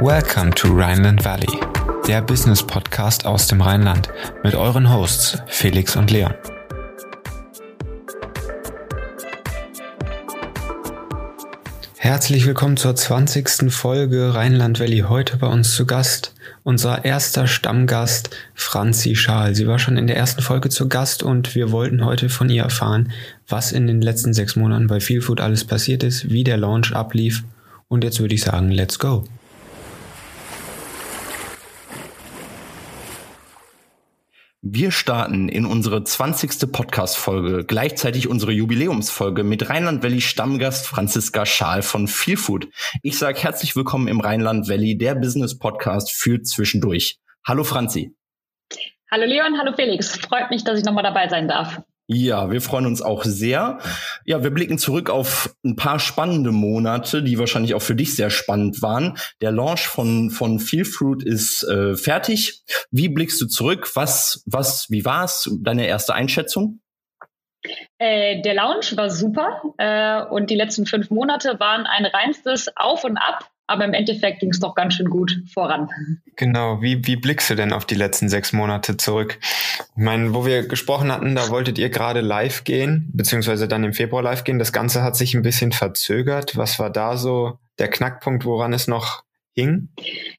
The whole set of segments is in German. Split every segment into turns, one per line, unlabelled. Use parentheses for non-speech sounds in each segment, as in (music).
Welcome to Rhineland Valley, der Business Podcast aus dem Rheinland mit euren Hosts Felix und Leon. Herzlich willkommen zur 20. Folge Rheinland Valley. Heute bei uns zu Gast unser erster Stammgast Franzi Schaal. Sie war schon in der ersten Folge zu Gast und wir wollten heute von ihr erfahren, was in den letzten sechs Monaten bei Feelfood alles passiert ist, wie der Launch ablief. Und jetzt würde ich sagen, let's go.
Wir starten in unsere 20. Podcast-Folge, gleichzeitig unsere Jubiläumsfolge mit Rheinland Valley Stammgast Franziska Schaal von Feelfood. Ich sage herzlich willkommen im Rheinland Valley, der Business Podcast für zwischendurch. Hallo Franzi.
Hallo Leon, hallo Felix. Freut mich, dass ich nochmal dabei sein darf.
Ja, wir freuen uns auch sehr. Ja, wir blicken zurück auf ein paar spannende Monate, die wahrscheinlich auch für dich sehr spannend waren. Der Launch von von Feel Fruit ist äh, fertig. Wie blickst du zurück? Was was wie war's? Deine erste Einschätzung?
Äh, der Launch war super äh, und die letzten fünf Monate waren ein reinstes Auf und Ab aber im Endeffekt ging es doch ganz schön gut voran.
Genau, wie, wie blickst du denn auf die letzten sechs Monate zurück? Ich meine, wo wir gesprochen hatten, da wolltet ihr gerade live gehen, beziehungsweise dann im Februar live gehen. Das Ganze hat sich ein bisschen verzögert. Was war da so der Knackpunkt, woran es noch hing?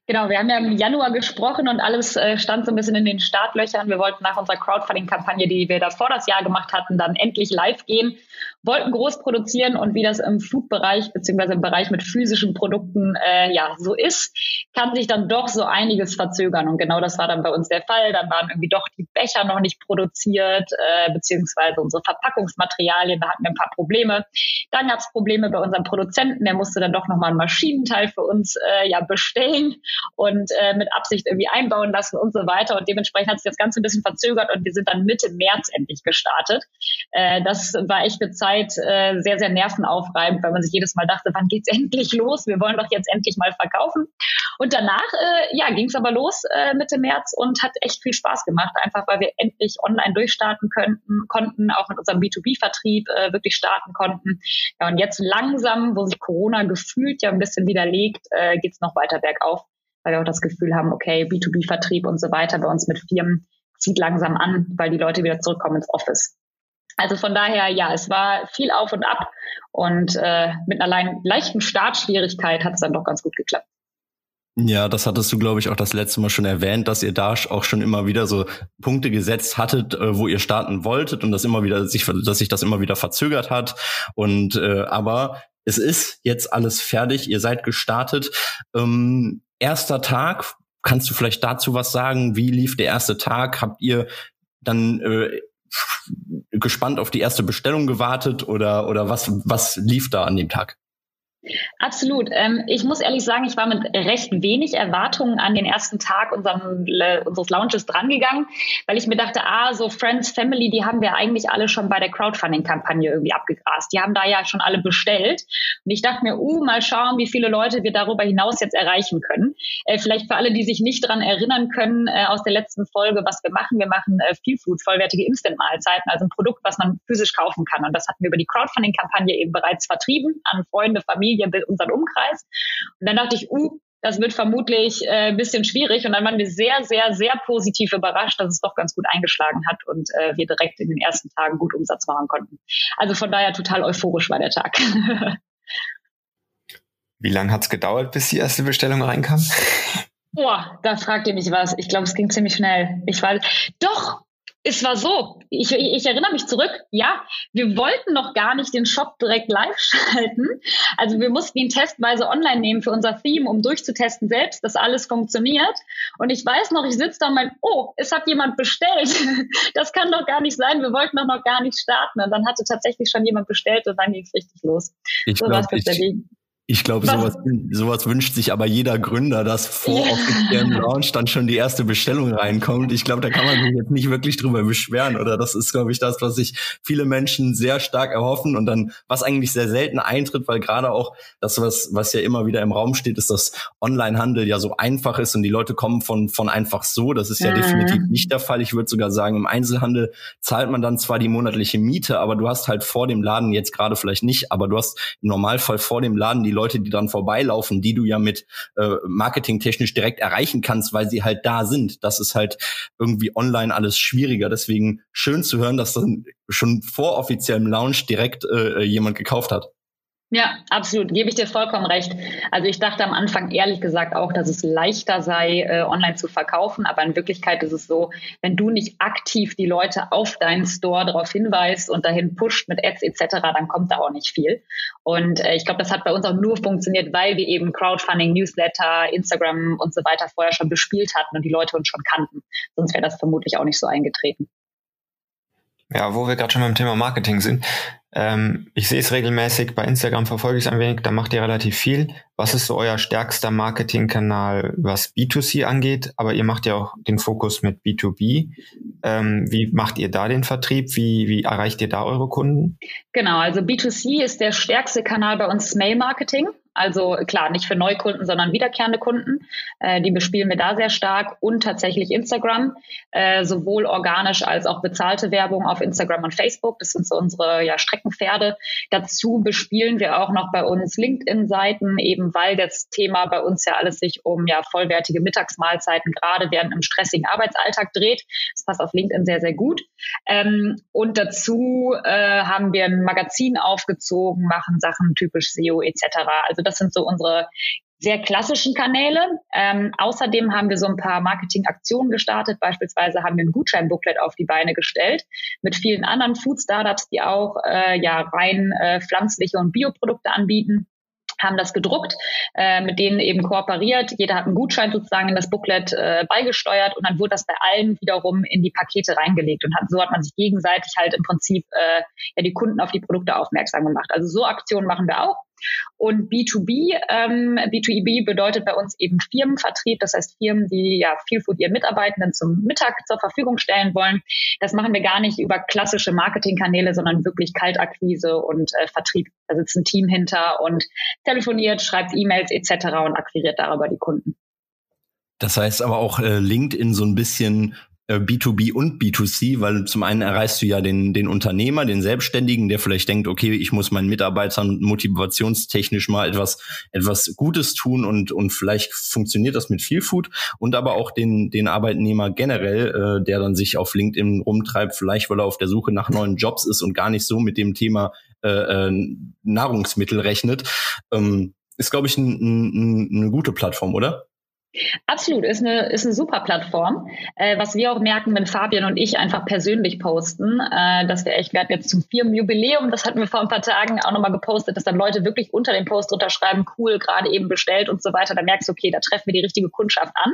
Genau, wir haben ja im Januar gesprochen und alles äh, stand so ein bisschen in den Startlöchern. Wir wollten nach unserer Crowdfunding-Kampagne, die wir davor das Jahr gemacht hatten, dann endlich live gehen, wollten groß produzieren und wie das im Food-Bereich beziehungsweise im Bereich mit physischen Produkten äh, ja so ist, kann sich dann doch so einiges verzögern. Und genau das war dann bei uns der Fall. Dann waren irgendwie doch die Becher noch nicht produziert, äh, beziehungsweise unsere Verpackungsmaterialien, da hatten wir ein paar Probleme. Dann gab es Probleme bei unserem Produzenten, der musste dann doch nochmal ein Maschinenteil für uns äh, ja bestellen und äh, mit Absicht irgendwie einbauen lassen und so weiter. Und dementsprechend hat sich das Ganze ein bisschen verzögert und wir sind dann Mitte März endlich gestartet. Äh, das war echt eine Zeit äh, sehr, sehr nervenaufreibend, weil man sich jedes Mal dachte, wann geht's (laughs) endlich los? Wir wollen doch jetzt endlich mal verkaufen. Und danach, äh, ja, ging es aber los äh, Mitte März und hat echt viel Spaß gemacht, einfach weil wir endlich online durchstarten könnten, konnten, auch mit unserem B2B-Vertrieb äh, wirklich starten konnten. Ja, und jetzt langsam, wo sich Corona gefühlt ja ein bisschen widerlegt, äh, geht noch weiter bergauf weil wir auch das Gefühl haben, okay, B2B-Vertrieb und so weiter bei uns mit Firmen zieht langsam an, weil die Leute wieder zurückkommen ins Office. Also von daher, ja, es war viel auf und ab und äh, mit einer leichten Startschwierigkeit hat es dann doch ganz gut geklappt.
Ja, das hattest du, glaube ich, auch das letzte Mal schon erwähnt, dass ihr da auch schon immer wieder so Punkte gesetzt hattet, äh, wo ihr starten wolltet und das immer wieder sich, dass sich das immer wieder verzögert hat. Und äh, aber es ist jetzt alles fertig, ihr seid gestartet. Ähm, erster Tag, kannst du vielleicht dazu was sagen? Wie lief der erste Tag? Habt ihr dann äh, gespannt auf die erste Bestellung gewartet oder oder was was lief da an dem Tag?
Absolut. Ähm, ich muss ehrlich sagen, ich war mit recht wenig Erwartungen an den ersten Tag unserem, äh, unseres Launches drangegangen, weil ich mir dachte, ah, so Friends, Family, die haben wir eigentlich alle schon bei der Crowdfunding-Kampagne irgendwie abgegrast. Die haben da ja schon alle bestellt. Und ich dachte mir, uh, mal schauen, wie viele Leute wir darüber hinaus jetzt erreichen können. Äh, vielleicht für alle, die sich nicht dran erinnern können, äh, aus der letzten Folge, was wir machen. Wir machen äh, Feel Food, vollwertige Instant-Mahlzeiten, also ein Produkt, was man physisch kaufen kann. Und das hatten wir über die Crowdfunding-Kampagne eben bereits vertrieben an Freunde, Familie, Familie, unseren Umkreis. Und dann dachte ich, uh, das wird vermutlich äh, ein bisschen schwierig. Und dann waren wir sehr, sehr, sehr positiv überrascht, dass es doch ganz gut eingeschlagen hat und äh, wir direkt in den ersten Tagen gut Umsatz machen konnten. Also von daher total euphorisch war der Tag. (laughs)
Wie lange hat es gedauert, bis die erste Bestellung reinkam?
Boah, da fragt ihr mich was. Ich glaube, es ging ziemlich schnell. Ich war doch, es war so, ich, ich erinnere mich zurück, ja, wir wollten noch gar nicht den Shop direkt live (laughs) schalten. Also wir mussten ihn testweise online nehmen für unser Theme, um durchzutesten selbst, dass alles funktioniert. Und ich weiß noch, ich sitze da und mein, oh, es hat jemand bestellt. (laughs) Das kann doch gar nicht sein, wir wollten doch noch gar nicht starten. Und dann hatte tatsächlich schon jemand bestellt und dann ging es richtig los.
Ich so glaube, ich, Ich glaube, sowas, sowas wünscht sich aber jeder Gründer, dass vor ja. offiziellem (laughs) Launch dann schon die erste Bestellung reinkommt. Ich glaube, da kann man sich jetzt nicht wirklich drüber beschweren, oder? Das ist, glaube ich, das, was sich viele Menschen sehr stark erhoffen und dann, was eigentlich sehr selten eintritt, weil gerade auch das, was, was ja immer wieder im Raum steht, ist, dass Onlinehandel ja so einfach ist und die Leute kommen von, von einfach so. Das ist ja mhm. definitiv nicht der Fall. Ich würde sogar sagen, im Einzelhandel zahlt man dann zwar die monatliche Miete, aber du hast halt vor dem Laden jetzt gerade vielleicht nicht, aber du hast im Normalfall vor dem Laden die Leute, die dann vorbeilaufen, die du ja mit äh, marketingtechnisch direkt erreichen kannst, weil sie halt da sind. Das ist halt irgendwie online alles schwieriger. Deswegen schön zu hören, dass dann schon vor offiziellem Launch direkt äh, jemand gekauft hat.
Ja, absolut. Gebe ich dir vollkommen recht. Also ich dachte am Anfang ehrlich gesagt auch, dass es leichter sei, äh, online zu verkaufen. Aber in Wirklichkeit ist es so, wenn du nicht aktiv die Leute auf deinen Store darauf hinweist und dahin pusht mit Ads etc., dann kommt da auch nicht viel. Und äh, ich glaube, das hat bei uns auch nur funktioniert, weil wir eben Crowdfunding, Newsletter, Instagram und so weiter vorher schon bespielt hatten und die Leute uns schon kannten. Sonst wäre das vermutlich auch nicht so eingetreten.
Ja, wo wir gerade schon beim Thema Marketing sind. Ähm, ich sehe es regelmäßig, bei Instagram verfolge ich es ein wenig, da macht ihr relativ viel. Was ist so euer stärkster Marketingkanal, was B2C angeht? Aber ihr macht ja auch den Fokus mit B2B. Ähm, wie macht ihr da den Vertrieb? Wie, wie erreicht ihr da eure Kunden?
Genau, also B2C ist der stärkste Kanal bei uns Mail-Marketing. Also klar, nicht für Neukunden, sondern wiederkehrende Kunden. Äh, die bespielen wir da sehr stark und tatsächlich Instagram, äh, sowohl organisch als auch bezahlte Werbung auf Instagram und Facebook. Das sind so unsere ja, Streckenpferde. Dazu bespielen wir auch noch bei uns LinkedIn-Seiten, eben weil das Thema bei uns ja alles sich um ja vollwertige Mittagsmahlzeiten gerade während einem stressigen Arbeitsalltag dreht. Das passt auf LinkedIn sehr, sehr gut. Ähm, und dazu äh, haben wir ein Magazin aufgezogen, machen Sachen typisch SEO etc. Also das sind so unsere sehr klassischen Kanäle. Ähm, außerdem haben wir so ein paar Marketingaktionen gestartet. Beispielsweise haben wir ein Gutscheinbooklet auf die Beine gestellt mit vielen anderen Food-Startups, die auch äh, ja rein äh, pflanzliche und Bioprodukte anbieten haben das gedruckt, äh, mit denen eben kooperiert. Jeder hat einen Gutschein sozusagen in das Booklet äh, beigesteuert und dann wurde das bei allen wiederum in die Pakete reingelegt und hat, so hat man sich gegenseitig halt im Prinzip äh, ja die Kunden auf die Produkte aufmerksam gemacht. Also so Aktionen machen wir auch. Und B2B, ähm, B2EB bedeutet bei uns eben Firmenvertrieb, das heißt Firmen, die ja viel für ihren Mitarbeitenden zum Mittag zur Verfügung stellen wollen. Das machen wir gar nicht über klassische Marketingkanäle, sondern wirklich Kaltakquise und äh, Vertrieb. Da sitzt ein Team hinter und telefoniert, schreibt E-Mails etc. und akquiriert darüber die Kunden.
Das heißt aber auch äh, LinkedIn so ein bisschen B2B äh, und B2C, weil zum einen erreichst du ja den, den Unternehmer, den Selbstständigen, der vielleicht denkt, okay, ich muss meinen Mitarbeitern motivationstechnisch mal etwas, etwas Gutes tun und, und vielleicht funktioniert das mit viel Food und aber auch den, den Arbeitnehmer generell, äh, der dann sich auf LinkedIn rumtreibt, vielleicht weil er auf der Suche nach neuen Jobs ist und gar nicht so mit dem Thema äh, äh Nahrungsmittel rechnet. Ähm, ist, glaube ich, ein, ein, eine gute Plattform, oder?
Absolut, ist eine, ist eine super Plattform. Äh, was wir auch merken, wenn Fabian und ich einfach persönlich posten, äh, dass wir echt, wir hatten jetzt zum Firmenjubiläum, das hatten wir vor ein paar Tagen auch nochmal gepostet, dass dann Leute wirklich unter dem Post unterschreiben, cool, gerade eben bestellt und so weiter. Da merkst du, okay, da treffen wir die richtige Kundschaft an.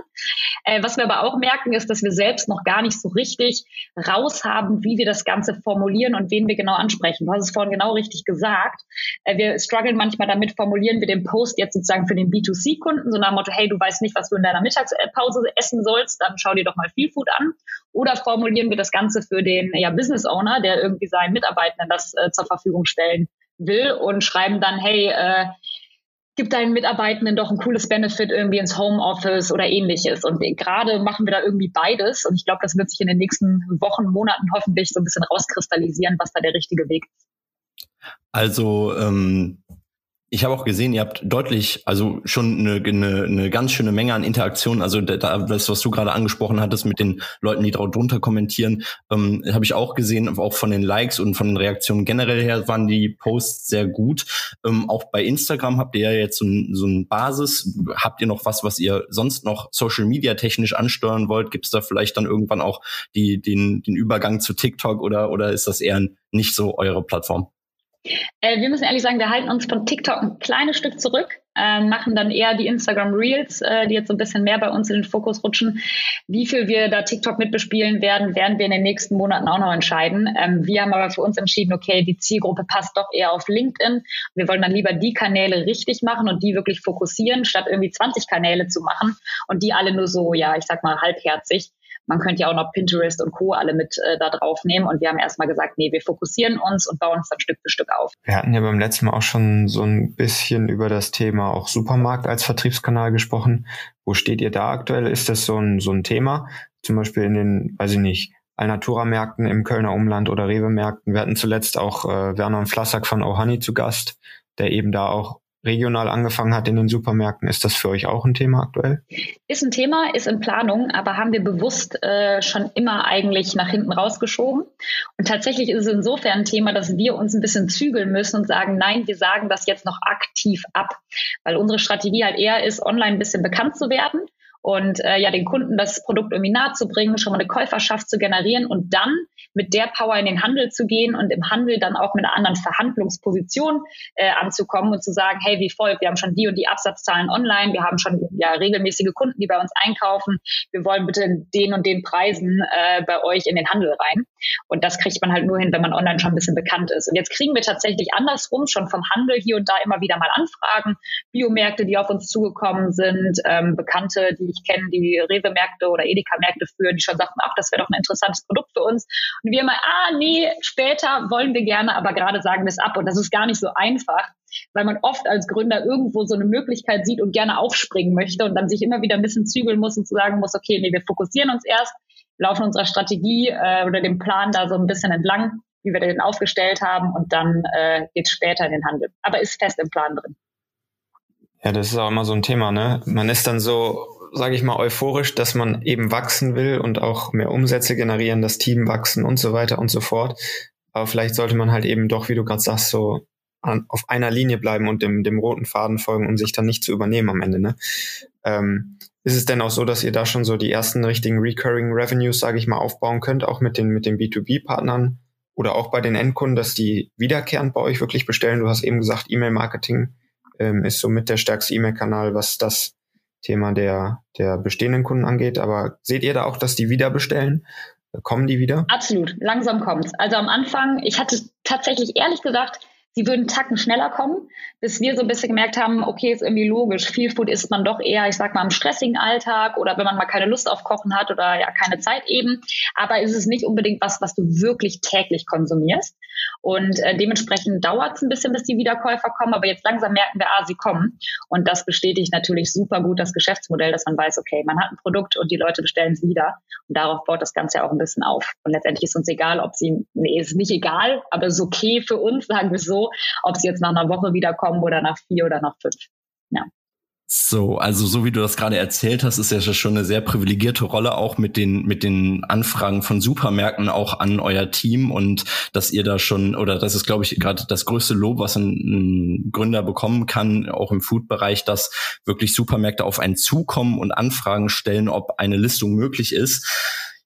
Äh, was wir aber auch merken, ist, dass wir selbst noch gar nicht so richtig raus haben, wie wir das Ganze formulieren und wen wir genau ansprechen. Du hast es vorhin genau richtig gesagt. Äh, wir strugglen manchmal damit, formulieren wir den Post jetzt sozusagen für den B2C-Kunden, so nach dem Motto, hey, du weißt nicht, was du in deiner Mittagspause essen sollst, dann schau dir doch mal Feel Food an. Oder formulieren wir das Ganze für den ja, Business Owner, der irgendwie seinen Mitarbeitenden das äh, zur Verfügung stellen will und schreiben dann, hey, äh, gib deinen Mitarbeitenden doch ein cooles Benefit irgendwie ins Homeoffice oder ähnliches. Und gerade machen wir da irgendwie beides. Und ich glaube, das wird sich in den nächsten Wochen, Monaten hoffentlich so ein bisschen rauskristallisieren, was da der richtige Weg ist.
Also ähm, ich habe auch gesehen, ihr habt deutlich, also schon eine, eine, eine ganz schöne Menge an Interaktionen. Also da, das, was du gerade angesprochen hattest mit den Leuten, die drunter kommentieren, ähm, habe ich auch gesehen. Auch von den Likes und von den Reaktionen generell her waren die Posts sehr gut. Ähm, auch bei Instagram habt ihr ja jetzt so ein, so ein Basis. Habt ihr noch was, was ihr sonst noch Social Media technisch ansteuern wollt? Gibt es da vielleicht dann irgendwann auch die, den, den Übergang zu TikTok oder, oder ist das eher nicht so eure Plattform?
Äh, wir müssen ehrlich sagen, wir halten uns von TikTok ein kleines Stück zurück. äh, machen dann eher die Instagram Reels, äh, die jetzt so ein bisschen mehr bei uns in den Fokus rutschen. Wie viel wir da TikTok mitbespielen werden, werden wir in den nächsten Monaten auch noch entscheiden. Ähm, wir haben aber für uns entschieden, okay, die Zielgruppe passt doch eher auf LinkedIn. Wir wollen dann lieber die Kanäle richtig machen und die wirklich fokussieren, statt irgendwie 20 Kanäle zu machen und die alle nur so, ja, ich sag mal, halbherzig. Man könnte ja auch noch Pinterest und Co. alle mit äh, da drauf nehmen. Und wir haben erstmal gesagt, nee, wir fokussieren uns und bauen uns dann Stück für Stück auf.
Wir hatten ja beim letzten Mal auch schon so ein bisschen über das Thema auch Supermarkt als Vertriebskanal gesprochen. Wo steht ihr da aktuell? Ist das so ein, so ein Thema? Zum Beispiel in den, weiß ich nicht, Alnatura-Märkten im Kölner Umland oder Rewe-Märkten. Wir hatten zuletzt auch äh, Werner und Flassack von Ohani zu Gast, der eben da auch regional angefangen hat in den Supermärkten. Ist das für euch auch ein Thema aktuell?
Ist ein Thema, ist in Planung, aber haben wir bewusst äh, schon immer eigentlich nach hinten rausgeschoben. Und tatsächlich ist es insofern ein Thema, dass wir uns ein bisschen zügeln müssen und sagen, nein, wir sagen das jetzt noch aktiv ab, weil unsere Strategie halt eher ist, online ein bisschen bekannt zu werden und äh, ja den Kunden das Produkt irgendwie nahe zu bringen, schon mal eine Käuferschaft zu generieren und dann mit der Power in den Handel zu gehen und im Handel dann auch mit einer anderen Verhandlungsposition äh, anzukommen und zu sagen, hey, wie folgt, wir haben schon die und die Absatzzahlen online, wir haben schon ja regelmäßige Kunden, die bei uns einkaufen, wir wollen bitte den und den Preisen äh, bei euch in den Handel rein. Und das kriegt man halt nur hin, wenn man online schon ein bisschen bekannt ist. Und jetzt kriegen wir tatsächlich andersrum schon vom Handel hier und da immer wieder mal Anfragen, Biomärkte, die auf uns zugekommen sind, ähm, Bekannte, die ich kenne, die Rewe-Märkte oder Edeka-Märkte führen, die schon sagten, ach, das wäre doch ein interessantes Produkt für uns. Und wir immer, ah, nee, später wollen wir gerne, aber gerade sagen wir es ab. Und das ist gar nicht so einfach, weil man oft als Gründer irgendwo so eine Möglichkeit sieht und gerne aufspringen möchte und dann sich immer wieder ein bisschen zügeln muss und zu sagen muss, okay, nee, wir fokussieren uns erst, laufen unserer Strategie äh, oder dem Plan da so ein bisschen entlang, wie wir den aufgestellt haben und dann äh, geht später in den Handel. Aber ist fest im Plan drin.
Ja, das ist auch immer so ein Thema, ne? Man ist dann so sage ich mal, euphorisch, dass man eben wachsen will und auch mehr Umsätze generieren, das Team wachsen und so weiter und so fort. Aber vielleicht sollte man halt eben doch, wie du gerade sagst, so an, auf einer Linie bleiben und dem, dem roten Faden folgen, um sich dann nicht zu übernehmen am Ende. Ne? Ähm, ist es denn auch so, dass ihr da schon so die ersten richtigen Recurring Revenues, sage ich mal, aufbauen könnt, auch mit den, mit den B2B-Partnern oder auch bei den Endkunden, dass die wiederkehrend bei euch wirklich bestellen? Du hast eben gesagt, E-Mail-Marketing ähm, ist somit der stärkste E-Mail-Kanal, was das Thema der, der bestehenden Kunden angeht. Aber seht ihr da auch, dass die wieder bestellen? Kommen die wieder?
Absolut, langsam kommt's. Also am Anfang, ich hatte tatsächlich ehrlich gesagt Sie würden Tacken schneller kommen, bis wir so ein bisschen gemerkt haben, okay, ist irgendwie logisch. Viel Food isst man doch eher, ich sag mal, im stressigen Alltag oder wenn man mal keine Lust auf Kochen hat oder ja keine Zeit eben. Aber ist es nicht unbedingt was, was du wirklich täglich konsumierst. Und äh, dementsprechend dauert es ein bisschen, bis die Wiederkäufer kommen. Aber jetzt langsam merken wir, ah, sie kommen. Und das bestätigt natürlich super gut das Geschäftsmodell, dass man weiß, okay, man hat ein Produkt und die Leute bestellen es wieder. Und darauf baut das Ganze auch ein bisschen auf. Und letztendlich ist uns egal, ob sie, nee, ist nicht egal, aber ist okay für uns, sagen wir so, ob sie jetzt nach einer Woche wiederkommen oder nach vier oder nach fünf. Ja.
So, also so wie du das gerade erzählt hast, ist ja schon eine sehr privilegierte Rolle auch mit den mit den Anfragen von Supermärkten auch an euer Team und dass ihr da schon oder das ist glaube ich gerade das größte Lob, was ein, ein Gründer bekommen kann, auch im Food-Bereich, dass wirklich Supermärkte auf einen zukommen und Anfragen stellen, ob eine Listung möglich ist.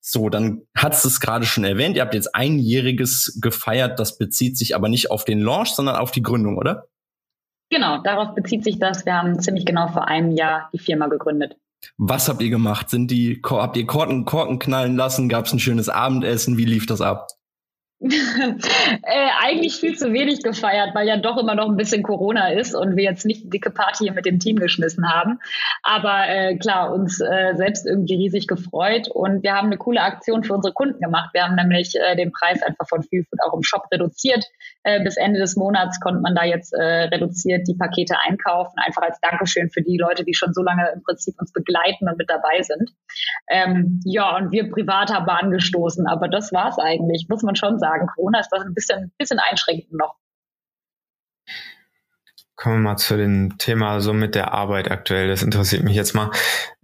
So, dann hat es gerade schon erwähnt. Ihr habt jetzt einjähriges gefeiert. Das bezieht sich aber nicht auf den Launch, sondern auf die Gründung, oder?
Genau, darauf bezieht sich das. Wir haben ziemlich genau vor einem Jahr die Firma gegründet.
Was habt ihr gemacht? Sind die, habt ihr Korken, Korken knallen lassen? Gab es ein schönes Abendessen? Wie lief das ab?
Äh, eigentlich viel zu wenig gefeiert, weil ja doch immer noch ein bisschen Corona ist und wir jetzt nicht eine dicke Party mit dem Team geschmissen haben. Aber äh, klar, uns äh, selbst irgendwie riesig gefreut und wir haben eine coole Aktion für unsere Kunden gemacht. Wir haben nämlich äh, den Preis einfach von Feelfood auch im Shop reduziert. Äh, bis Ende des Monats konnte man da jetzt äh, reduziert die Pakete einkaufen, einfach als Dankeschön für die Leute, die schon so lange im Prinzip uns begleiten und mit dabei sind. Ähm, ja, und wir privat haben angestoßen, aber das war's eigentlich, muss man schon sagen sagen. Corona ist das ein bisschen, bisschen einschränkend noch.
Kommen wir mal zu dem Thema so mit der Arbeit aktuell. Das interessiert mich jetzt mal.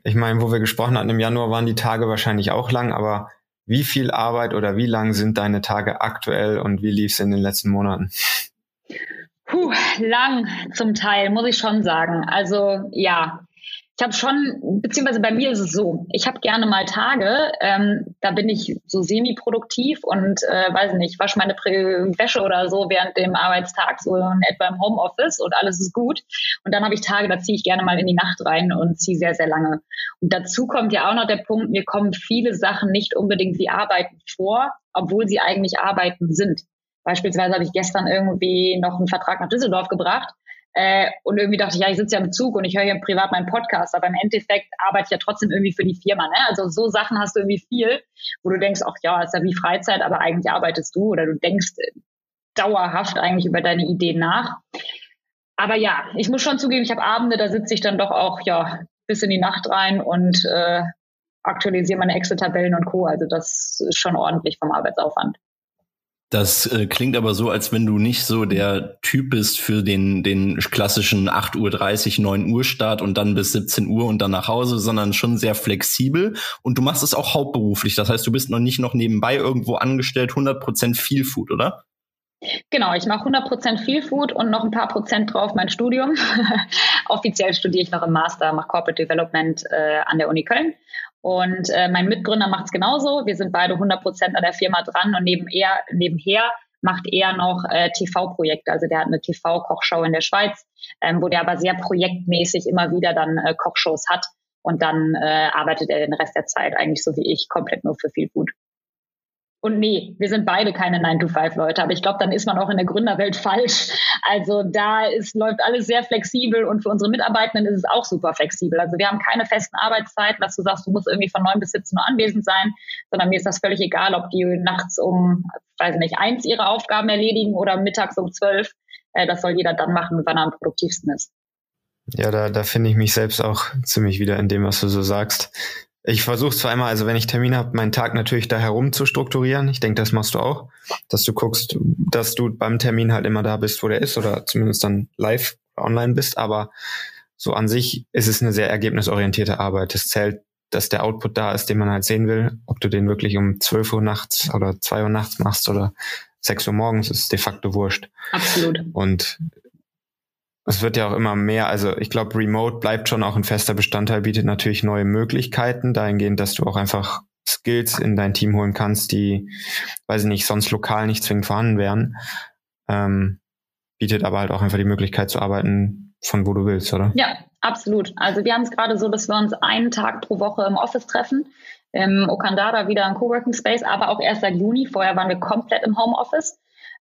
Ich meine, wo wir gesprochen hatten im Januar, waren die Tage wahrscheinlich auch lang, aber wie viel Arbeit oder wie lang sind deine Tage aktuell und wie lief es in den letzten Monaten?
Puh, lang zum Teil, muss ich schon sagen. Also ja, Ich habe schon, beziehungsweise bei mir ist es so, ich habe gerne mal Tage, ähm, da bin ich so semi-produktiv und äh, weiß nicht, wasche meine Wäsche oder so während dem Arbeitstag, so in etwa im Homeoffice und alles ist gut. Und dann habe ich Tage, da ziehe ich gerne mal in die Nacht rein und ziehe sehr, sehr lange. Und dazu kommt ja auch noch der Punkt, mir kommen viele Sachen nicht unbedingt wie Arbeiten vor, obwohl sie eigentlich Arbeiten sind. Beispielsweise habe ich gestern irgendwie noch einen Vertrag nach Düsseldorf gebracht äh, und irgendwie dachte ich, ja, ich sitze ja im Zug und ich höre ja privat meinen Podcast, aber im Endeffekt arbeite ich ja trotzdem irgendwie für die Firma. Ne? Also so Sachen hast du irgendwie viel, wo du denkst, ach ja, ist ja wie Freizeit, aber eigentlich arbeitest du oder du denkst dauerhaft eigentlich über deine Ideen nach. Aber ja, ich muss schon zugeben, ich habe Abende, da sitze ich dann doch auch ja bis in die Nacht rein und äh, aktualisiere meine Excel-Tabellen und Co. Also das ist schon ordentlich vom Arbeitsaufwand.
Das äh, klingt aber so, als wenn du nicht so der Typ bist für den, den klassischen 8.30 Uhr, 9 Uhr Start und dann bis 17 Uhr und dann nach Hause, sondern schon sehr flexibel. Und du machst es auch hauptberuflich. Das heißt, du bist noch nicht noch nebenbei irgendwo angestellt, 100% Feel Food, oder?
Genau, ich mache 100% Feel Food und noch ein paar Prozent drauf mein Studium. (laughs) Offiziell studiere ich noch im Master, mache Corporate Development äh, an der Uni Köln und äh, mein Mitgründer macht es genauso. Wir sind beide 100 Prozent an der Firma dran und neben er, nebenher macht er noch äh, TV-Projekte. Also der hat eine TV-Kochshow in der Schweiz, ähm, wo der aber sehr projektmäßig immer wieder dann äh, Kochshows hat. Und dann äh, arbeitet er den Rest der Zeit eigentlich so wie ich komplett nur für viel Food. Und nee, wir sind beide keine 9-to-5-Leute, aber ich glaube, dann ist man auch in der Gründerwelt (laughs) falsch. Also da ist, läuft alles sehr flexibel und für unsere Mitarbeitenden ist es auch super flexibel. Also wir haben keine festen Arbeitszeiten, dass du sagst, du musst irgendwie von 9 bis 17 Uhr anwesend sein, sondern mir ist das völlig egal, ob die nachts um, weiß nicht, eins ihre Aufgaben erledigen oder mittags um 12. Äh, das soll jeder dann machen, wann er am produktivsten ist.
Ja, da, da finde ich mich selbst auch ziemlich wieder in dem, was du so sagst. Ich versuche zwar immer, also wenn ich Termine habe, meinen Tag natürlich da herum zu strukturieren. Ich denke, das machst du auch, dass du guckst, dass du beim Termin halt immer da bist, wo der ist oder zumindest dann live online bist. Aber so an sich ist es eine sehr ergebnisorientierte Arbeit. Es zählt, dass der Output da ist, den man halt sehen will. Ob du den wirklich um 12 Uhr nachts oder 2 Uhr nachts machst oder 6 Uhr morgens, ist de facto wurscht.
Absolut.
Und es wird ja auch immer mehr, also ich glaube, Remote bleibt schon auch ein fester Bestandteil, bietet natürlich neue Möglichkeiten, dahingehend, dass du auch einfach Skills in dein Team holen kannst, die, weiß ich nicht, sonst lokal nicht zwingend vorhanden wären. Ähm, bietet aber halt auch einfach die Möglichkeit zu arbeiten, von wo du willst, oder?
Ja, absolut. Also wir haben es gerade so, dass wir uns einen Tag pro Woche im Office treffen. Im Okandara wieder ein Coworking Space, aber auch erst seit Juni. Vorher waren wir komplett im Homeoffice.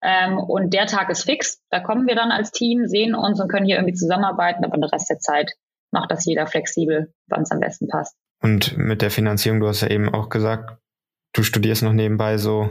Ähm, und der Tag ist fix. Da kommen wir dann als Team, sehen uns und können hier irgendwie zusammenarbeiten. Aber den Rest der Zeit macht das jeder flexibel, wann es am besten passt.
Und mit der Finanzierung, du hast ja eben auch gesagt, du studierst noch nebenbei so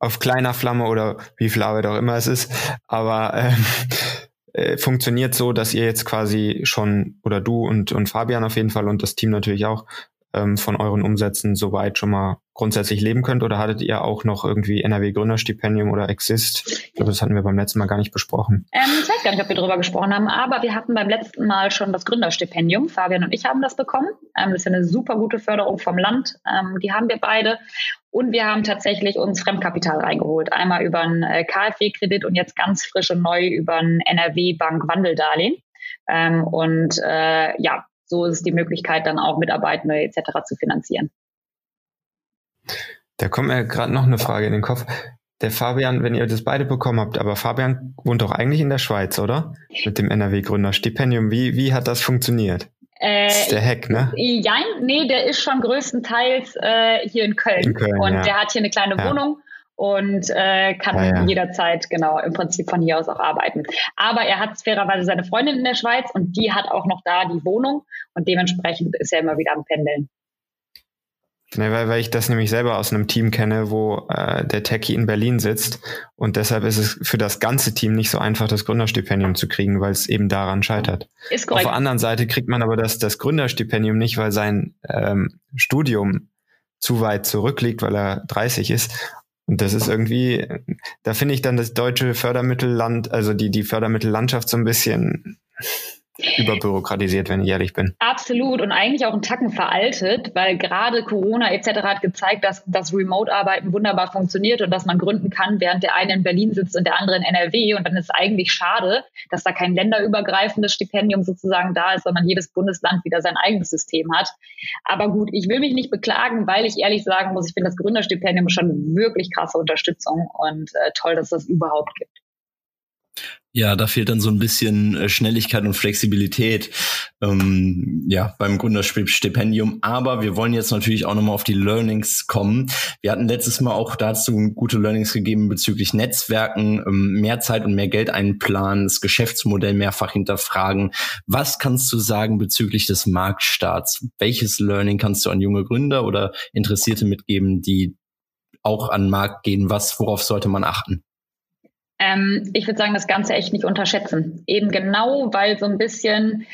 auf kleiner Flamme oder wie viel Arbeit auch immer es ist. Aber ähm, (laughs) äh, funktioniert so, dass ihr jetzt quasi schon, oder du und, und Fabian auf jeden Fall und das Team natürlich auch, ähm, von euren Umsätzen soweit schon mal grundsätzlich leben könnt? Oder hattet ihr auch noch irgendwie NRW-Gründerstipendium oder Exist? Ich glaube, das hatten wir beim letzten Mal gar nicht besprochen.
Ähm, ich weiß gar nicht, ob wir darüber gesprochen haben, aber wir hatten beim letzten Mal schon das Gründerstipendium. Fabian und ich haben das bekommen. Ähm, das ist eine super gute Förderung vom Land. Ähm, die haben wir beide. Und wir haben tatsächlich uns Fremdkapital reingeholt. Einmal über einen äh, KfW-Kredit und jetzt ganz frisch und neu über ein NRW-Bank-Wandeldarlehen. Ähm, und äh, ja, so ist die Möglichkeit, dann auch Mitarbeitende etc. zu finanzieren.
Da kommt mir gerade noch eine Frage in den Kopf. Der Fabian, wenn ihr das beide bekommen habt, aber Fabian wohnt doch eigentlich in der Schweiz, oder? Mit dem NRW-Gründerstipendium. Wie, wie hat das funktioniert? Äh, das ist der Hack, ne?
Ja, nee, der ist schon größtenteils äh, hier in Köln. In Köln und ja. der hat hier eine kleine ja. Wohnung und äh, kann ja, ja. jederzeit genau im Prinzip von hier aus auch arbeiten. Aber er hat fairerweise seine Freundin in der Schweiz und die hat auch noch da die Wohnung und dementsprechend ist er immer wieder am Pendeln.
Ne, weil, weil ich das nämlich selber aus einem Team kenne, wo äh, der Techie in Berlin sitzt und deshalb ist es für das ganze Team nicht so einfach, das Gründerstipendium zu kriegen, weil es eben daran scheitert. Ist korrekt. Auf der anderen Seite kriegt man aber das, das Gründerstipendium nicht, weil sein ähm, Studium zu weit zurückliegt, weil er 30 ist und das ist irgendwie, da finde ich dann das deutsche Fördermittelland, also die, die Fördermittellandschaft so ein bisschen überbürokratisiert, wenn ich ehrlich bin.
Absolut und eigentlich auch einen Tacken veraltet, weil gerade Corona etc. hat gezeigt, dass das Remote-Arbeiten wunderbar funktioniert und dass man gründen kann, während der eine in Berlin sitzt und der andere in NRW. Und dann ist es eigentlich schade, dass da kein länderübergreifendes Stipendium sozusagen da ist, sondern jedes Bundesland wieder sein eigenes System hat. Aber gut, ich will mich nicht beklagen, weil ich ehrlich sagen muss, ich finde das Gründerstipendium schon wirklich krasse Unterstützung und äh, toll, dass das überhaupt gibt.
Ja, da fehlt dann so ein bisschen äh, Schnelligkeit und Flexibilität ähm, ja, beim Gründerstipendium. Aber wir wollen jetzt natürlich auch nochmal auf die Learnings kommen. Wir hatten letztes Mal auch dazu gute Learnings gegeben bezüglich Netzwerken, ähm, mehr Zeit und mehr Geld einplanen, das Geschäftsmodell mehrfach hinterfragen. Was kannst du sagen bezüglich des Marktstarts? Welches Learning kannst du an junge Gründer oder Interessierte mitgeben, die auch an den Markt gehen? Was, worauf sollte man achten?
Ähm, ich würde sagen, das Ganze echt nicht unterschätzen. Eben genau, weil so ein bisschen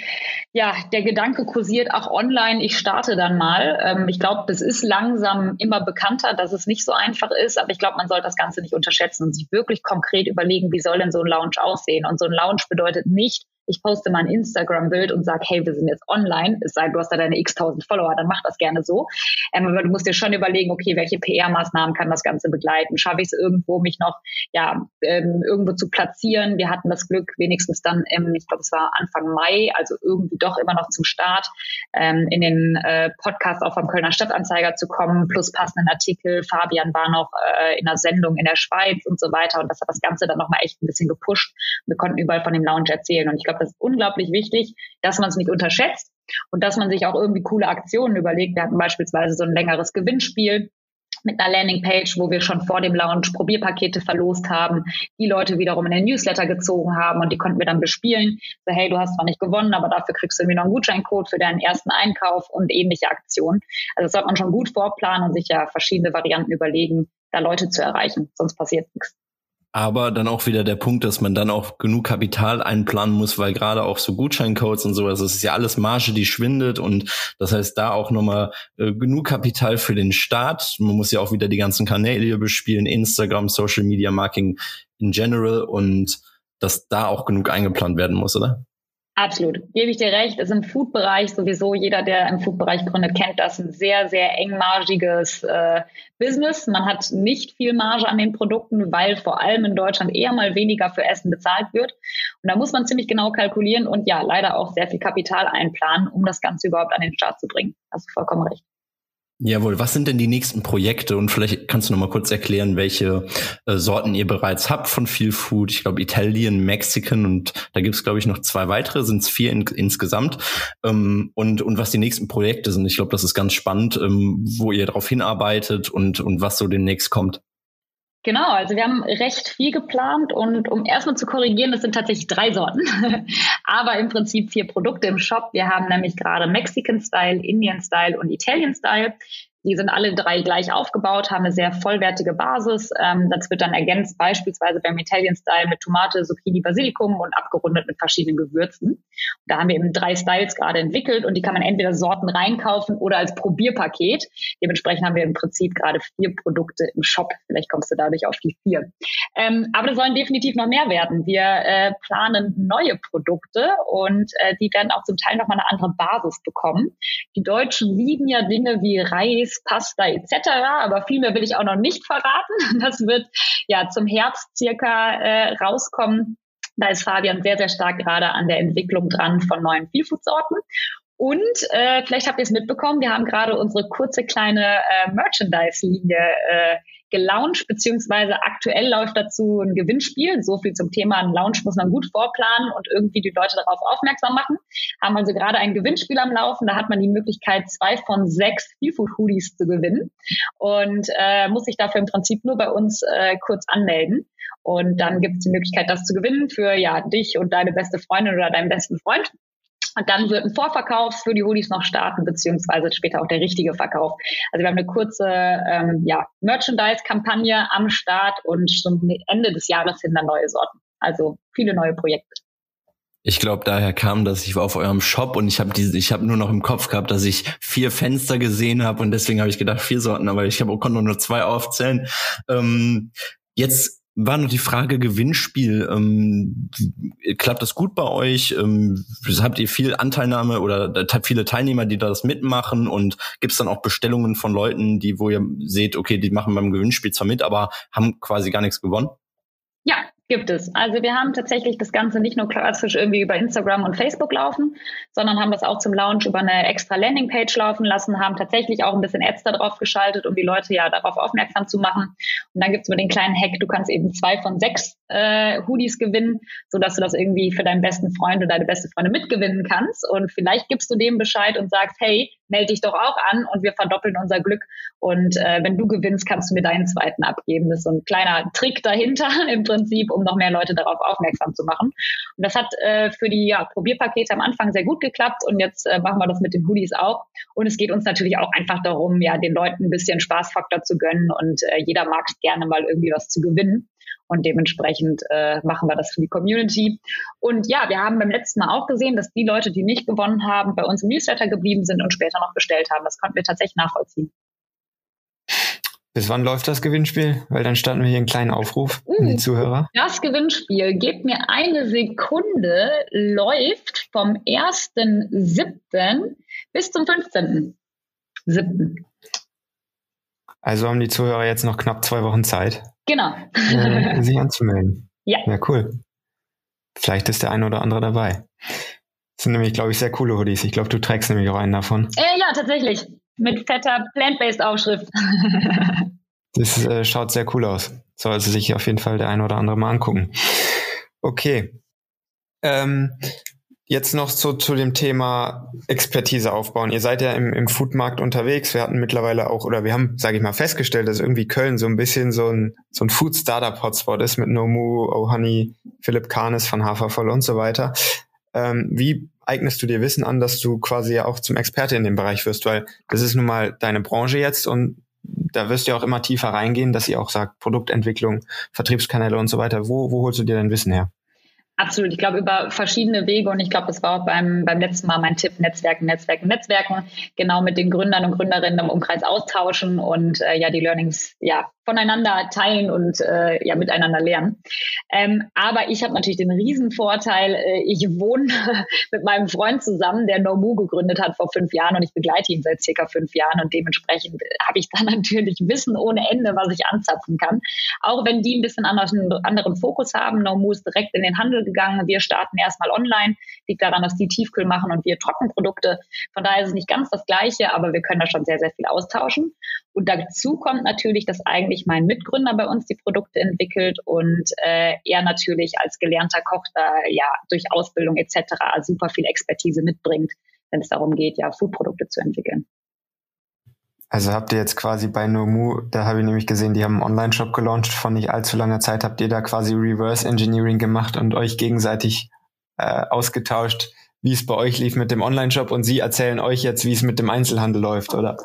ja der Gedanke kursiert, auch online, ich starte dann mal. Ähm, ich glaube, das ist langsam immer bekannter, dass es nicht so einfach ist, aber ich glaube, man sollte das Ganze nicht unterschätzen und sich wirklich konkret überlegen, wie soll denn so ein Lounge aussehen? Und so ein Lounge bedeutet nicht, ich poste mal ein Instagram-Bild und sage, hey, wir sind jetzt online, es sei du hast da deine x tausend Follower, dann mach das gerne so. Ähm, aber du musst dir schon überlegen, okay, welche PR-Maßnahmen kann das Ganze begleiten? Schaffe ich es irgendwo, mich noch ja ähm, irgendwo zu platzieren? Wir hatten das Glück, wenigstens dann im, ich glaube, es war Anfang Mai, also irgendwie doch immer noch zum Start, ähm, in den äh, Podcast auch vom Kölner Stadtanzeiger zu kommen, plus passenden Artikel. Fabian war noch äh, in einer Sendung in der Schweiz und so weiter. Und das hat das Ganze dann nochmal echt ein bisschen gepusht. Wir konnten überall von dem Lounge erzählen. Und ich glaube, glaube, das ist unglaublich wichtig, dass man es nicht unterschätzt und dass man sich auch irgendwie coole Aktionen überlegt. Wir hatten beispielsweise so ein längeres Gewinnspiel mit einer Landingpage, wo wir schon vor dem Launch Probierpakete verlost haben, die Leute wiederum in den Newsletter gezogen haben und die konnten wir dann bespielen. So, hey, du hast zwar nicht gewonnen, aber dafür kriegst du irgendwie noch einen Gutscheincode für deinen ersten Einkauf und ähnliche Aktionen. Also das sollte man schon gut vorplanen und sich ja verschiedene Varianten überlegen, da Leute zu erreichen, sonst passiert nichts.
Aber dann auch wieder der Punkt, dass man dann auch genug Kapital einplanen muss, weil gerade auch so Gutscheincodes und sowas, das ist ja alles Marge, die schwindet und das heißt da auch nochmal äh, genug Kapital für den Start. Man muss ja auch wieder die ganzen Kanäle bespielen, Instagram, Social Media Marketing in general und dass da auch genug eingeplant werden muss, oder?
Absolut, gebe ich dir recht. Ist im Food-Bereich sowieso, jeder, der im Food-Bereich gründet, kennt das, ein sehr, sehr engmargiges äh, Business. Man hat nicht viel Marge an den Produkten, weil vor allem in Deutschland eher mal weniger für Essen bezahlt wird. Und da muss man ziemlich genau kalkulieren und ja, leider auch sehr viel Kapital einplanen, um das Ganze überhaupt an den Start zu bringen. Hast du vollkommen recht.
Jawohl, was sind denn die nächsten Projekte? Und vielleicht kannst du noch mal kurz erklären, welche äh, Sorten ihr bereits habt von Feel Food. Ich glaube Italian, Mexican und da gibt's glaube ich noch zwei weitere, sind es vier in, insgesamt. Ähm, und, und was die nächsten Projekte sind. Ich glaube, das ist ganz spannend, ähm, wo ihr darauf hinarbeitet und, und was so demnächst kommt.
Genau, also wir haben recht viel geplant und um erstmal zu korrigieren, das sind tatsächlich drei Sorten, (laughs) aber im Prinzip vier Produkte im Shop. Wir haben nämlich gerade Mexican Style, Indian Style und Italian Style. Die sind alle drei gleich aufgebaut, haben eine sehr vollwertige Basis. Ähm, das wird dann ergänzt beispielsweise beim Italian Style mit Tomate, Zucchini, Basilikum und abgerundet mit verschiedenen Gewürzen. Da haben wir eben drei Styles gerade entwickelt und die kann man entweder Sorten reinkaufen oder als Probierpaket. Dementsprechend haben wir im Prinzip gerade vier Produkte im Shop. Vielleicht kommst du dadurch auf die vier. Ähm, aber da sollen definitiv noch mehr werden. Wir äh, planen neue Produkte und äh, die werden auch zum Teil nochmal eine andere Basis bekommen. Die Deutschen lieben ja Dinge wie Reis, Pasta etc. Aber viel mehr will ich auch noch nicht verraten. (laughs) Das wird ja zum Herbst circa äh, rauskommen. Da ist Fabian sehr, sehr stark gerade an der Entwicklung dran von neuen Feelfood-Sorten. Und äh, vielleicht habt ihr es mitbekommen, wir haben gerade unsere kurze kleine äh, Merchandise-Linie äh, gelauncht, beziehungsweise aktuell läuft dazu ein Gewinnspiel. So viel zum Thema, ein Launch muss man gut vorplanen und irgendwie die Leute darauf aufmerksam machen. Haben also gerade ein Gewinnspiel am Laufen, da hat man die Möglichkeit, zwei von sechs Feelfood Hoodies zu gewinnen und äh, muss sich dafür im Prinzip nur bei uns äh, kurz anmelden. Und dann gibt es die Möglichkeit, das zu gewinnen für ja dich und deine beste Freundin oder deinen besten Freund. Und dann wird ein Vorverkauf für die Hoodies noch starten, beziehungsweise später auch der richtige Verkauf. Also wir haben eine kurze ähm, ja, Merchandise-Kampagne am Start und zum Ende des Jahres hin dann neue Sorten. Also viele neue Projekte.
Ich glaube, daher kam das. Ich war auf eurem Shop und ich habe ich habe nur noch im Kopf gehabt, dass ich vier Fenster gesehen habe und deswegen habe ich gedacht vier Sorten, aber ich habe konnte nur zwei aufzählen. Ähm, jetzt war noch die Frage Gewinnspiel. Ähm, klappt das gut bei euch? Ähm, habt ihr viel Anteilnahme oder viele Teilnehmer, die das mitmachen? Und gibt es dann auch Bestellungen von Leuten, die, wo ihr seht, okay, die machen beim Gewinnspiel zwar mit, aber haben quasi gar nichts gewonnen?
Ja, Gibt es. Also wir haben tatsächlich das Ganze nicht nur klassisch irgendwie über Instagram und Facebook laufen, sondern haben das auch zum Launch über eine extra Landingpage laufen lassen, haben tatsächlich auch ein bisschen Ads da drauf geschaltet, um die Leute ja darauf aufmerksam zu machen. Und dann gibt's mit den kleinen Hack, du kannst eben zwei von sechs äh, Hoodies gewinnen, sodass du das irgendwie für deinen besten Freund oder deine beste Freundin mitgewinnen kannst. Und vielleicht gibst du dem Bescheid und sagst, hey, melde dich doch auch an und wir verdoppeln unser Glück. Und äh, wenn du gewinnst, kannst du mir deinen zweiten abgeben. Das ist so ein kleiner Trick dahinter (laughs) im Prinzip, um noch mehr Leute darauf aufmerksam zu machen. Und das hat äh, für die ja, Probierpakete am Anfang sehr gut geklappt und jetzt äh, machen wir das mit den Hoodies auch. Und es geht uns natürlich auch einfach darum, ja, den Leuten ein bisschen Spaßfaktor zu gönnen und äh, jeder mag gerne mal irgendwie was zu gewinnen. Und dementsprechend äh, machen wir das für die Community. Und ja, wir haben beim letzten Mal auch gesehen, dass die Leute, die nicht gewonnen haben, bei uns im Newsletter geblieben sind und später noch bestellt haben. Das konnten wir tatsächlich nachvollziehen.
Bis wann läuft das Gewinnspiel? Weil dann starten wir hier einen kleinen Aufruf uh, an die uh, Zuhörer.
Das Gewinnspiel, gebt mir eine Sekunde, läuft vom 1.7. bis zum 15.7.
Also haben die Zuhörer jetzt noch knapp zwei Wochen Zeit.
Genau.
Äh, sich anzumelden.
Ja.
Ja, cool. Vielleicht ist der eine oder andere dabei. Das sind nämlich, glaube ich, sehr coole Hoodies. Ich glaube, du trägst nämlich auch einen davon.
Äh, ja, tatsächlich. Mit fetter Plant-Based Aufschrift. (laughs)
das äh, schaut sehr cool aus. Soll also sich auf jeden Fall der eine oder andere mal angucken. Okay. Ähm, Jetzt noch so zu dem Thema Expertise aufbauen. Ihr seid ja im, im Foodmarkt unterwegs. Wir hatten mittlerweile auch, oder wir haben, sage ich mal, festgestellt, dass irgendwie Köln so ein bisschen so ein, so ein Food-Startup-Hotspot ist mit Nomu, Ohani, Philipp Kahnes von Hafervoll und so weiter. Ähm, wie eignest du dir Wissen an, dass du quasi ja auch zum Experte in dem Bereich wirst? Weil das ist nun mal deine Branche jetzt und da wirst du ja auch immer tiefer reingehen, dass ihr auch sagt, Produktentwicklung, Vertriebskanäle und so weiter. Wo, wo holst du dir dein Wissen her?
Absolut. Ich glaube, über verschiedene Wege und ich glaube, das war auch beim, beim letzten Mal mein Tipp, Netzwerken, Netzwerken, Netzwerken, genau mit den Gründern und Gründerinnen im Umkreis austauschen und äh, ja, die Learnings ja voneinander teilen und äh, ja miteinander lernen. Ähm, aber ich habe natürlich den riesen Vorteil, äh, ich wohne (laughs) mit meinem Freund zusammen, der Nomu gegründet hat vor fünf Jahren und ich begleite ihn seit circa fünf Jahren und dementsprechend habe ich da (laughs) natürlich Wissen ohne Ende, was ich anzapfen kann. Auch wenn die ein bisschen anderen, anderen Fokus haben. Nomu ist direkt in den Handel gegangen. Wir starten erstmal online. Liegt daran, dass die Tiefkühl machen und wir Trockenprodukte. Von daher ist es nicht ganz das Gleiche, aber wir können da schon sehr, sehr viel austauschen. Und dazu kommt natürlich, dass eigentlich mein Mitgründer bei uns die Produkte entwickelt und äh, er natürlich als gelernter Koch da ja durch Ausbildung etc. super viel Expertise mitbringt, wenn es darum geht, ja Foodprodukte zu entwickeln.
Also habt ihr jetzt quasi bei Nomu, da habe ich nämlich gesehen, die haben einen Online-Shop gelauncht vor nicht allzu langer Zeit. Habt ihr da quasi Reverse Engineering gemacht und euch gegenseitig äh, ausgetauscht, wie es bei euch lief mit dem Online-Shop und Sie erzählen euch jetzt, wie es mit dem Einzelhandel läuft, oder?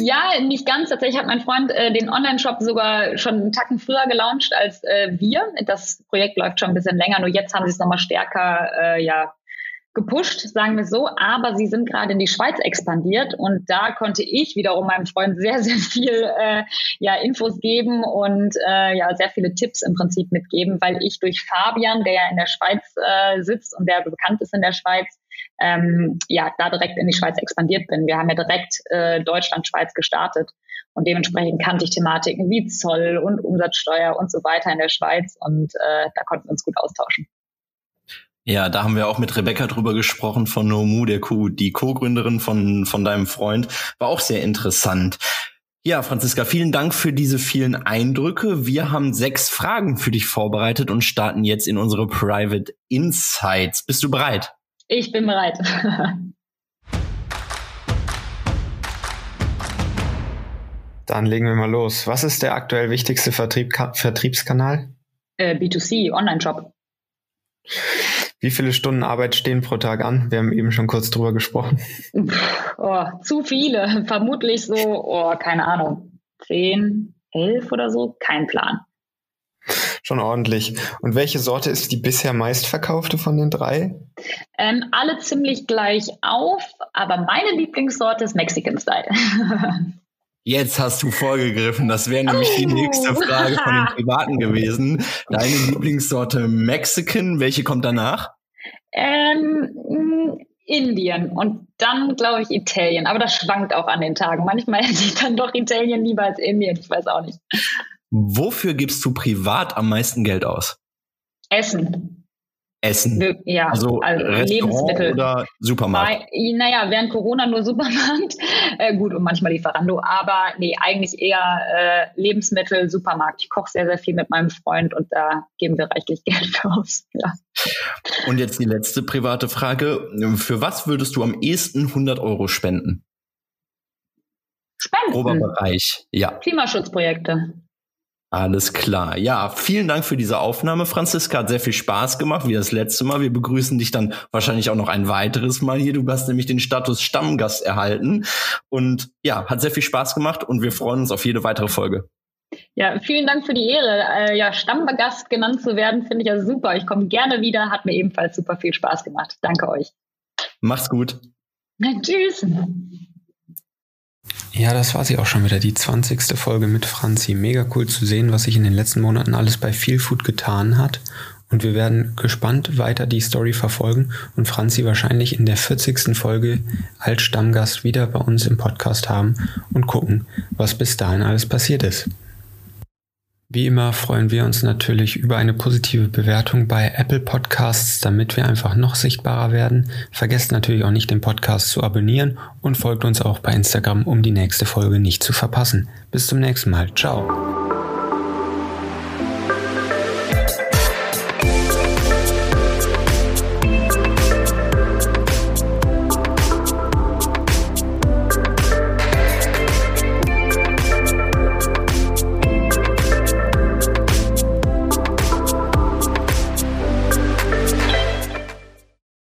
Ja, nicht ganz. Tatsächlich hat mein Freund äh, den Online-Shop sogar schon einen Tacken früher gelauncht als äh, wir. Das Projekt läuft schon ein bisschen länger, nur jetzt haben sie es nochmal stärker äh, ja, gepusht, sagen wir so, aber sie sind gerade in die Schweiz expandiert und da konnte ich wiederum meinem Freund sehr, (laughs) sehr viel äh, ja, Infos geben und äh, ja, sehr viele Tipps im Prinzip mitgeben, weil ich durch Fabian, der ja in der Schweiz äh, sitzt und der bekannt ist in der Schweiz, ähm, ja, da direkt in die Schweiz expandiert bin. Wir haben ja direkt äh, Deutschland, Schweiz gestartet und dementsprechend kannte ich Thematiken wie Zoll und Umsatzsteuer und so weiter in der Schweiz und äh, da konnten wir uns gut austauschen.
Ja, da haben wir auch mit Rebecca drüber gesprochen von Nomu, der Kuh, die Co-Gründerin von, von deinem Freund. War auch sehr interessant. Ja, Franziska, vielen Dank für diese vielen Eindrücke. Wir haben sechs Fragen für dich vorbereitet und starten jetzt in unsere Private Insights. Bist du bereit?
Ich bin bereit.
Dann legen wir mal los. Was ist der aktuell wichtigste Vertrieb Vertriebskanal?
Äh, B2C, Online-Shop.
Wie viele Stunden Arbeit stehen pro Tag an? Wir haben eben schon kurz drüber gesprochen.
Oh, zu viele. Vermutlich so, oh, keine Ahnung, zehn, elf oder so. Kein Plan.
Schon ordentlich. Und welche Sorte ist die bisher meistverkaufte von den drei?
Ähm, alle ziemlich gleich auf, aber meine Lieblingssorte ist Mexican Style. (laughs)
Jetzt hast du vorgegriffen. Das wäre nämlich die nächste oh. Frage von den Privaten gewesen. Deine Lieblingssorte Mexican, welche kommt danach?
Ähm, Indien und dann, glaube ich, Italien. Aber das schwankt auch an den Tagen. Manchmal (laughs) hätte ich dann doch Italien lieber als Indien. Ich weiß auch nicht.
Wofür gibst du privat am meisten Geld aus?
Essen.
Essen.
Ja,
also, also Lebensmittel oder Supermarkt.
Naja, während Corona nur Supermarkt. (laughs) Äh, gut, und manchmal Lieferando, aber nee, eigentlich eher äh, Lebensmittel, Supermarkt. Ich koche sehr, sehr viel mit meinem Freund und da geben wir reichlich (laughs) Geld für aus. Ja.
Und jetzt die letzte private Frage. Für was würdest du am ehesten 100 Euro spenden?
Spenden?
Grober Bereich, ja.
Klimaschutzprojekte.
Alles klar. Ja, vielen Dank für diese Aufnahme, Franziska. Hat sehr viel Spaß gemacht, wie das letzte Mal. Wir begrüßen dich dann wahrscheinlich auch noch ein weiteres Mal hier. Du hast nämlich den Status Stammgast erhalten. Und ja, hat sehr viel Spaß gemacht und wir freuen uns auf jede weitere Folge.
Ja, vielen Dank für die Ehre. Äh, ja, Stammgast genannt zu werden, finde ich ja super. Ich komme gerne wieder. Hat mir ebenfalls super viel Spaß gemacht. Danke euch.
Macht's gut.
Tschüss.
Ja, das war sie auch schon wieder, die 20. Folge mit Franzi. Mega cool zu sehen, was sich in den letzten Monaten alles bei Feel Food getan hat. Und wir werden gespannt weiter die Story verfolgen und Franzi wahrscheinlich in der 40. Folge als Stammgast wieder bei uns im Podcast haben und gucken, was bis dahin alles passiert ist. Wie immer freuen wir uns natürlich über eine positive Bewertung bei Apple Podcasts, damit wir einfach noch sichtbarer werden. Vergesst natürlich auch nicht, den Podcast zu abonnieren und folgt uns auch bei Instagram, um die nächste Folge nicht zu verpassen. Bis zum nächsten Mal. Ciao.